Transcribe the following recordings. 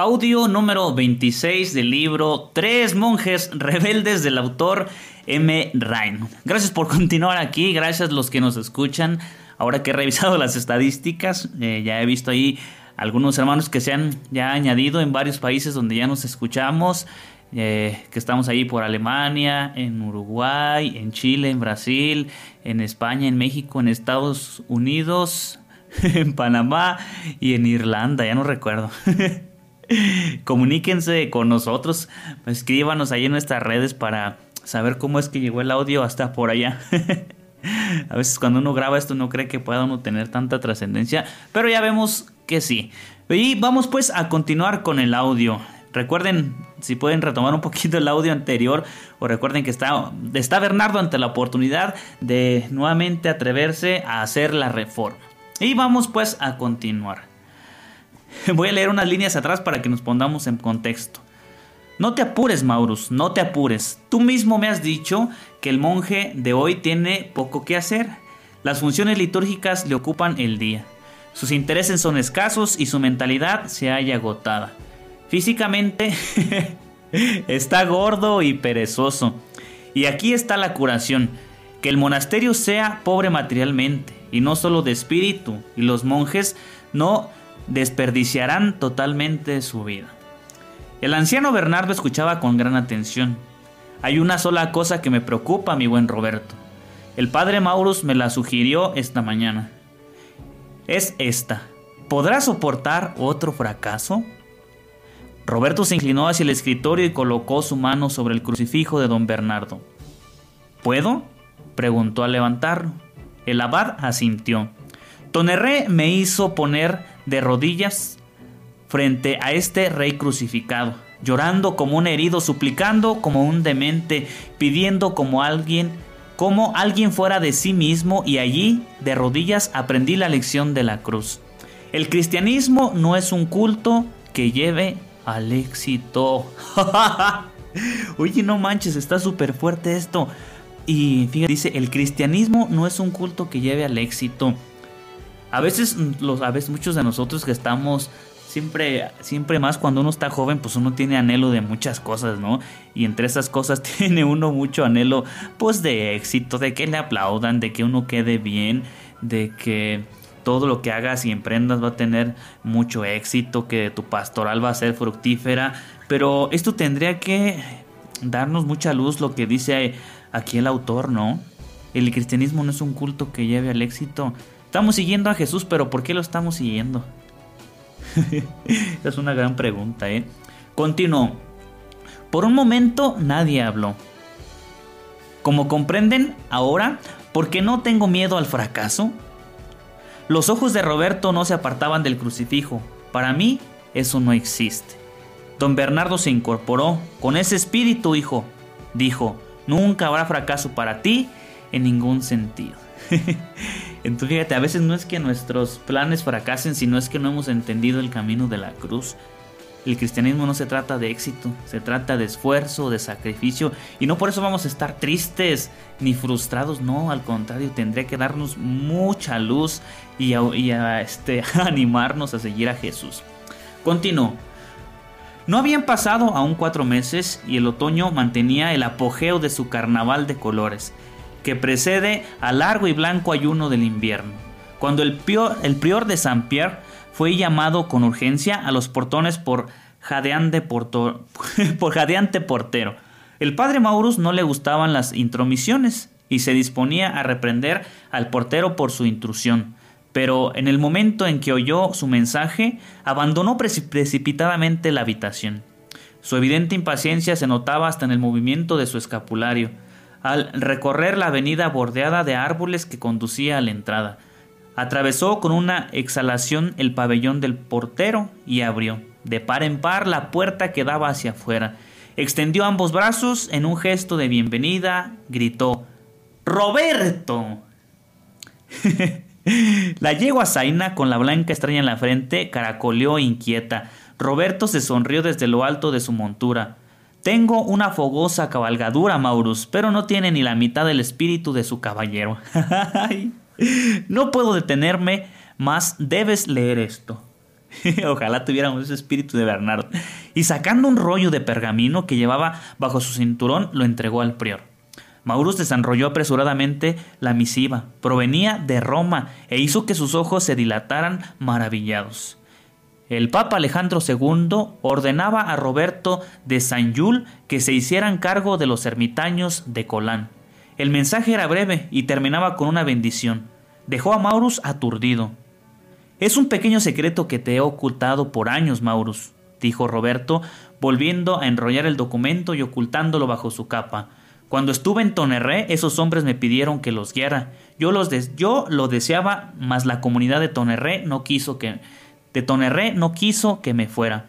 Audio número 26 del libro Tres monjes rebeldes del autor M. Rain. Gracias por continuar aquí, gracias los que nos escuchan. Ahora que he revisado las estadísticas, eh, ya he visto ahí algunos hermanos que se han ya añadido en varios países donde ya nos escuchamos. Eh, que estamos ahí por Alemania, en Uruguay, en Chile, en Brasil, en España, en México, en Estados Unidos, en Panamá y en Irlanda, ya no recuerdo. Comuníquense con nosotros, escríbanos ahí en nuestras redes para saber cómo es que llegó el audio hasta por allá. A veces cuando uno graba esto no cree que pueda uno tener tanta trascendencia, pero ya vemos que sí. Y vamos pues a continuar con el audio. Recuerden, si pueden retomar un poquito el audio anterior, o recuerden que está, está Bernardo ante la oportunidad de nuevamente atreverse a hacer la reforma. Y vamos pues a continuar. Voy a leer unas líneas atrás para que nos pongamos en contexto. No te apures, Maurus, no te apures. Tú mismo me has dicho que el monje de hoy tiene poco que hacer. Las funciones litúrgicas le ocupan el día. Sus intereses son escasos y su mentalidad se halla agotada. Físicamente está gordo y perezoso. Y aquí está la curación. Que el monasterio sea pobre materialmente y no solo de espíritu, y los monjes no desperdiciarán totalmente su vida. El anciano Bernardo escuchaba con gran atención. Hay una sola cosa que me preocupa, mi buen Roberto. El padre Maurus me la sugirió esta mañana. Es esta. ¿Podrá soportar otro fracaso? Roberto se inclinó hacia el escritorio y colocó su mano sobre el crucifijo de don Bernardo. ¿Puedo? preguntó al levantarlo. El abad asintió. Tonerré me hizo poner de rodillas frente a este rey crucificado, llorando como un herido, suplicando como un demente, pidiendo como alguien, como alguien fuera de sí mismo y allí, de rodillas, aprendí la lección de la cruz. El cristianismo no es un culto que lleve al éxito. Oye, no manches, está súper fuerte esto. Y fíjate, dice, el cristianismo no es un culto que lleve al éxito. A veces, los, a veces muchos de nosotros que estamos siempre, siempre más cuando uno está joven, pues uno tiene anhelo de muchas cosas, ¿no? Y entre esas cosas tiene uno mucho anhelo, pues de éxito, de que le aplaudan, de que uno quede bien, de que todo lo que hagas y emprendas va a tener mucho éxito, que tu pastoral va a ser fructífera, pero esto tendría que darnos mucha luz lo que dice aquí el autor, ¿no? El cristianismo no es un culto que lleve al éxito, Estamos siguiendo a Jesús, pero ¿por qué lo estamos siguiendo? es una gran pregunta, ¿eh? Continuó. Por un momento nadie habló. Como comprenden, ahora, ¿por qué no tengo miedo al fracaso? Los ojos de Roberto no se apartaban del crucifijo. Para mí, eso no existe. Don Bernardo se incorporó. Con ese espíritu, hijo, dijo, nunca habrá fracaso para ti en ningún sentido. Entonces fíjate, a veces no es que nuestros planes fracasen, sino es que no hemos entendido el camino de la cruz. El cristianismo no se trata de éxito, se trata de esfuerzo, de sacrificio, y no por eso vamos a estar tristes ni frustrados, no, al contrario, tendría que darnos mucha luz y, a, este, animarnos a seguir a Jesús. Continuó. No habían pasado aún cuatro meses y el otoño mantenía el apogeo de su carnaval de colores que precede al largo y blanco ayuno del invierno, cuando el, prior, de Saint Pierre fue llamado con urgencia a los portones por jadeante, por jadeante portero. El padre Maurus no le gustaban las intromisiones y se disponía a reprender al portero por su intrusión. Pero en el momento en que oyó su mensaje, abandonó precipitadamente la habitación. Su evidente impaciencia se notaba hasta en el movimiento de su escapulario al recorrer la avenida bordeada de árboles que conducía a la entrada. Atravesó con una exhalación el pabellón del portero y abrió. De par en par la puerta quedaba hacia afuera. Extendió ambos brazos en un gesto de bienvenida, gritó ¡Roberto! la yegua Zaina, con la blanca estrella en la frente, caracoleó inquieta. Roberto se sonrió desde lo alto de su montura. Tengo una fogosa cabalgadura, Maurus, pero no tiene ni la mitad del espíritu de su caballero. no puedo detenerme, mas debes leer esto. Ojalá tuviéramos ese espíritu de Bernardo. Y sacando un rollo de pergamino que llevaba bajo su cinturón, lo entregó al prior. Maurus desenrolló apresuradamente la misiva. Provenía de Roma e hizo que sus ojos se dilataran maravillados. El Papa Alejandro II ordenaba a Roberto de San Yul que se hicieran cargo de los ermitaños de Colán. El mensaje era breve y terminaba con una bendición. Dejó a Maurus aturdido. Es un pequeño secreto que te he ocultado por años, Maurus, dijo Roberto, volviendo a enrollar el documento y ocultándolo bajo su capa. Cuando estuve en Tonerré, esos hombres me pidieron que los guiara. Yo, los yo lo deseaba, mas la comunidad de Tonerré no quiso que... De Tonerré no quiso que me fuera.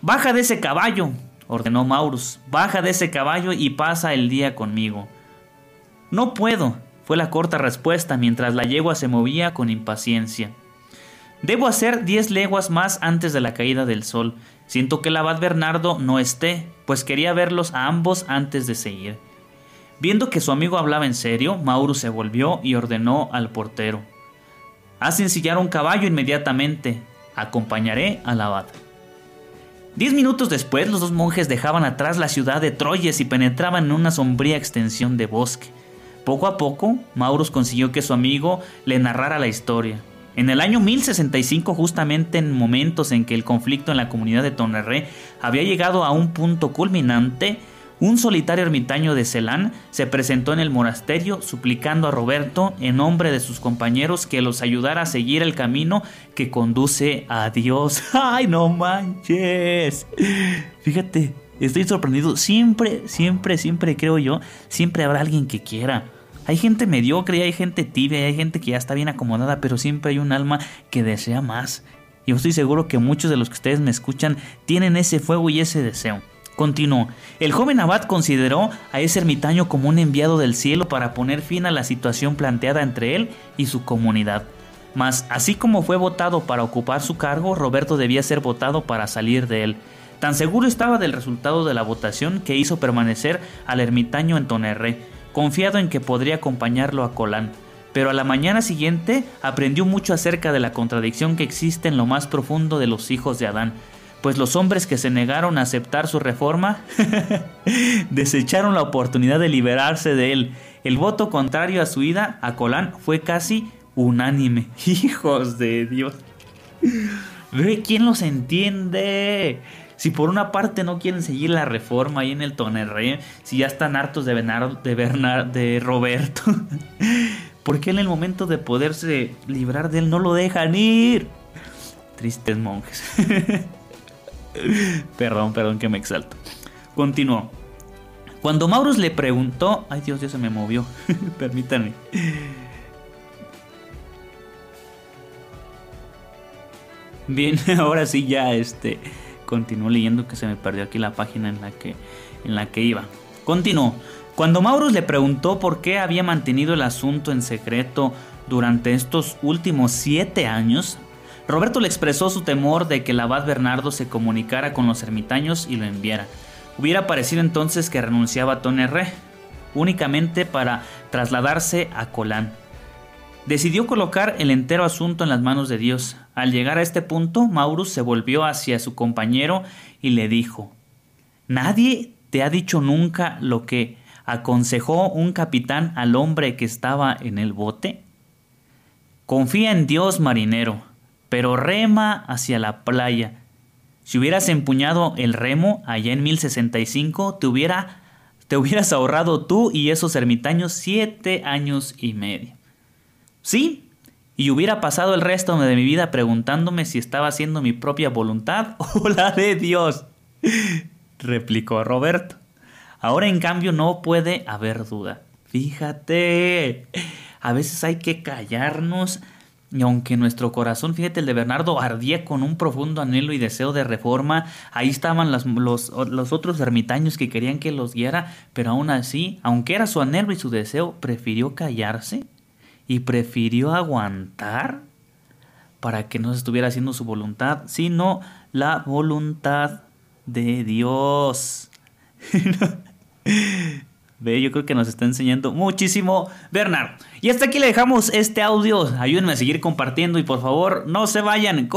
Baja de ese caballo, ordenó Maurus. Baja de ese caballo y pasa el día conmigo. No puedo, fue la corta respuesta mientras la yegua se movía con impaciencia. Debo hacer diez leguas más antes de la caída del sol. Siento que el abad Bernardo no esté, pues quería verlos a ambos antes de seguir. Viendo que su amigo hablaba en serio, Mauro se volvió y ordenó al portero. Haz ensillar un caballo inmediatamente. Acompañaré al abad. Diez minutos después, los dos monjes dejaban atrás la ciudad de Troyes y penetraban en una sombría extensión de bosque. Poco a poco, Maurus consiguió que su amigo le narrara la historia. En el año 1065, justamente en momentos en que el conflicto en la comunidad de Tonerré había llegado a un punto culminante, un solitario ermitaño de Celán se presentó en el monasterio suplicando a Roberto, en nombre de sus compañeros, que los ayudara a seguir el camino que conduce a Dios. ¡Ay, no manches! Fíjate, estoy sorprendido. Siempre, siempre, siempre creo yo, siempre habrá alguien que quiera. Hay gente mediocre, hay gente tibia, hay gente que ya está bien acomodada, pero siempre hay un alma que desea más. Y yo estoy seguro que muchos de los que ustedes me escuchan tienen ese fuego y ese deseo. Continuó. El joven abad consideró a ese ermitaño como un enviado del cielo para poner fin a la situación planteada entre él y su comunidad. Mas, así como fue votado para ocupar su cargo, Roberto debía ser votado para salir de él. Tan seguro estaba del resultado de la votación que hizo permanecer al ermitaño en Tonerré, confiado en que podría acompañarlo a Colán. Pero a la mañana siguiente aprendió mucho acerca de la contradicción que existe en lo más profundo de los hijos de Adán, pues los hombres que se negaron a aceptar su reforma desecharon la oportunidad de liberarse de él. El voto contrario a su ida a Colán fue casi unánime. Hijos de Dios. Ve quién los entiende. Si por una parte no quieren seguir la reforma ahí en el Tonerre, si ya están hartos de, Bernardo, de, de Roberto, ¿por qué en el momento de poderse librar de él no lo dejan ir? Tristes monjes. perdón, perdón que me exalto. Continuó. Cuando Maurus le preguntó, ay Dios, ya se me movió, permítanme. Bien, ahora sí ya este Continúo leyendo que se me perdió aquí la página en la que, en la que iba. Continuó. Cuando Maurus le preguntó por qué había mantenido el asunto en secreto durante estos últimos siete años, Roberto le expresó su temor de que el abad Bernardo se comunicara con los ermitaños y lo enviara. Hubiera parecido entonces que renunciaba a Tonerre, únicamente para trasladarse a Colán. Decidió colocar el entero asunto en las manos de Dios. Al llegar a este punto, Maurus se volvió hacia su compañero y le dijo, ¿Nadie te ha dicho nunca lo que aconsejó un capitán al hombre que estaba en el bote? Confía en Dios, marinero, pero rema hacia la playa. Si hubieras empuñado el remo allá en 1065, te, hubiera, te hubieras ahorrado tú y esos ermitaños siete años y medio. Sí, y hubiera pasado el resto de mi vida preguntándome si estaba haciendo mi propia voluntad o la de Dios, replicó Roberto. Ahora en cambio no puede haber duda. Fíjate, a veces hay que callarnos Y aunque nuestro corazón, fíjate, el de Bernardo ardía con un profundo anhelo y deseo de reforma, ahí estaban los, los, otros ermitaños que querían que los guiara, pero aún así, aunque era su anhelo y su deseo, prefirió callarse y prefirió aguantar para que no se estuviera haciendo su voluntad, sino la voluntad de Dios. Ve, yo creo que nos está enseñando muchísimo Bernard. Y hasta aquí le dejamos este audio. Ayúdenme a seguir compartiendo y por favor no se vayan.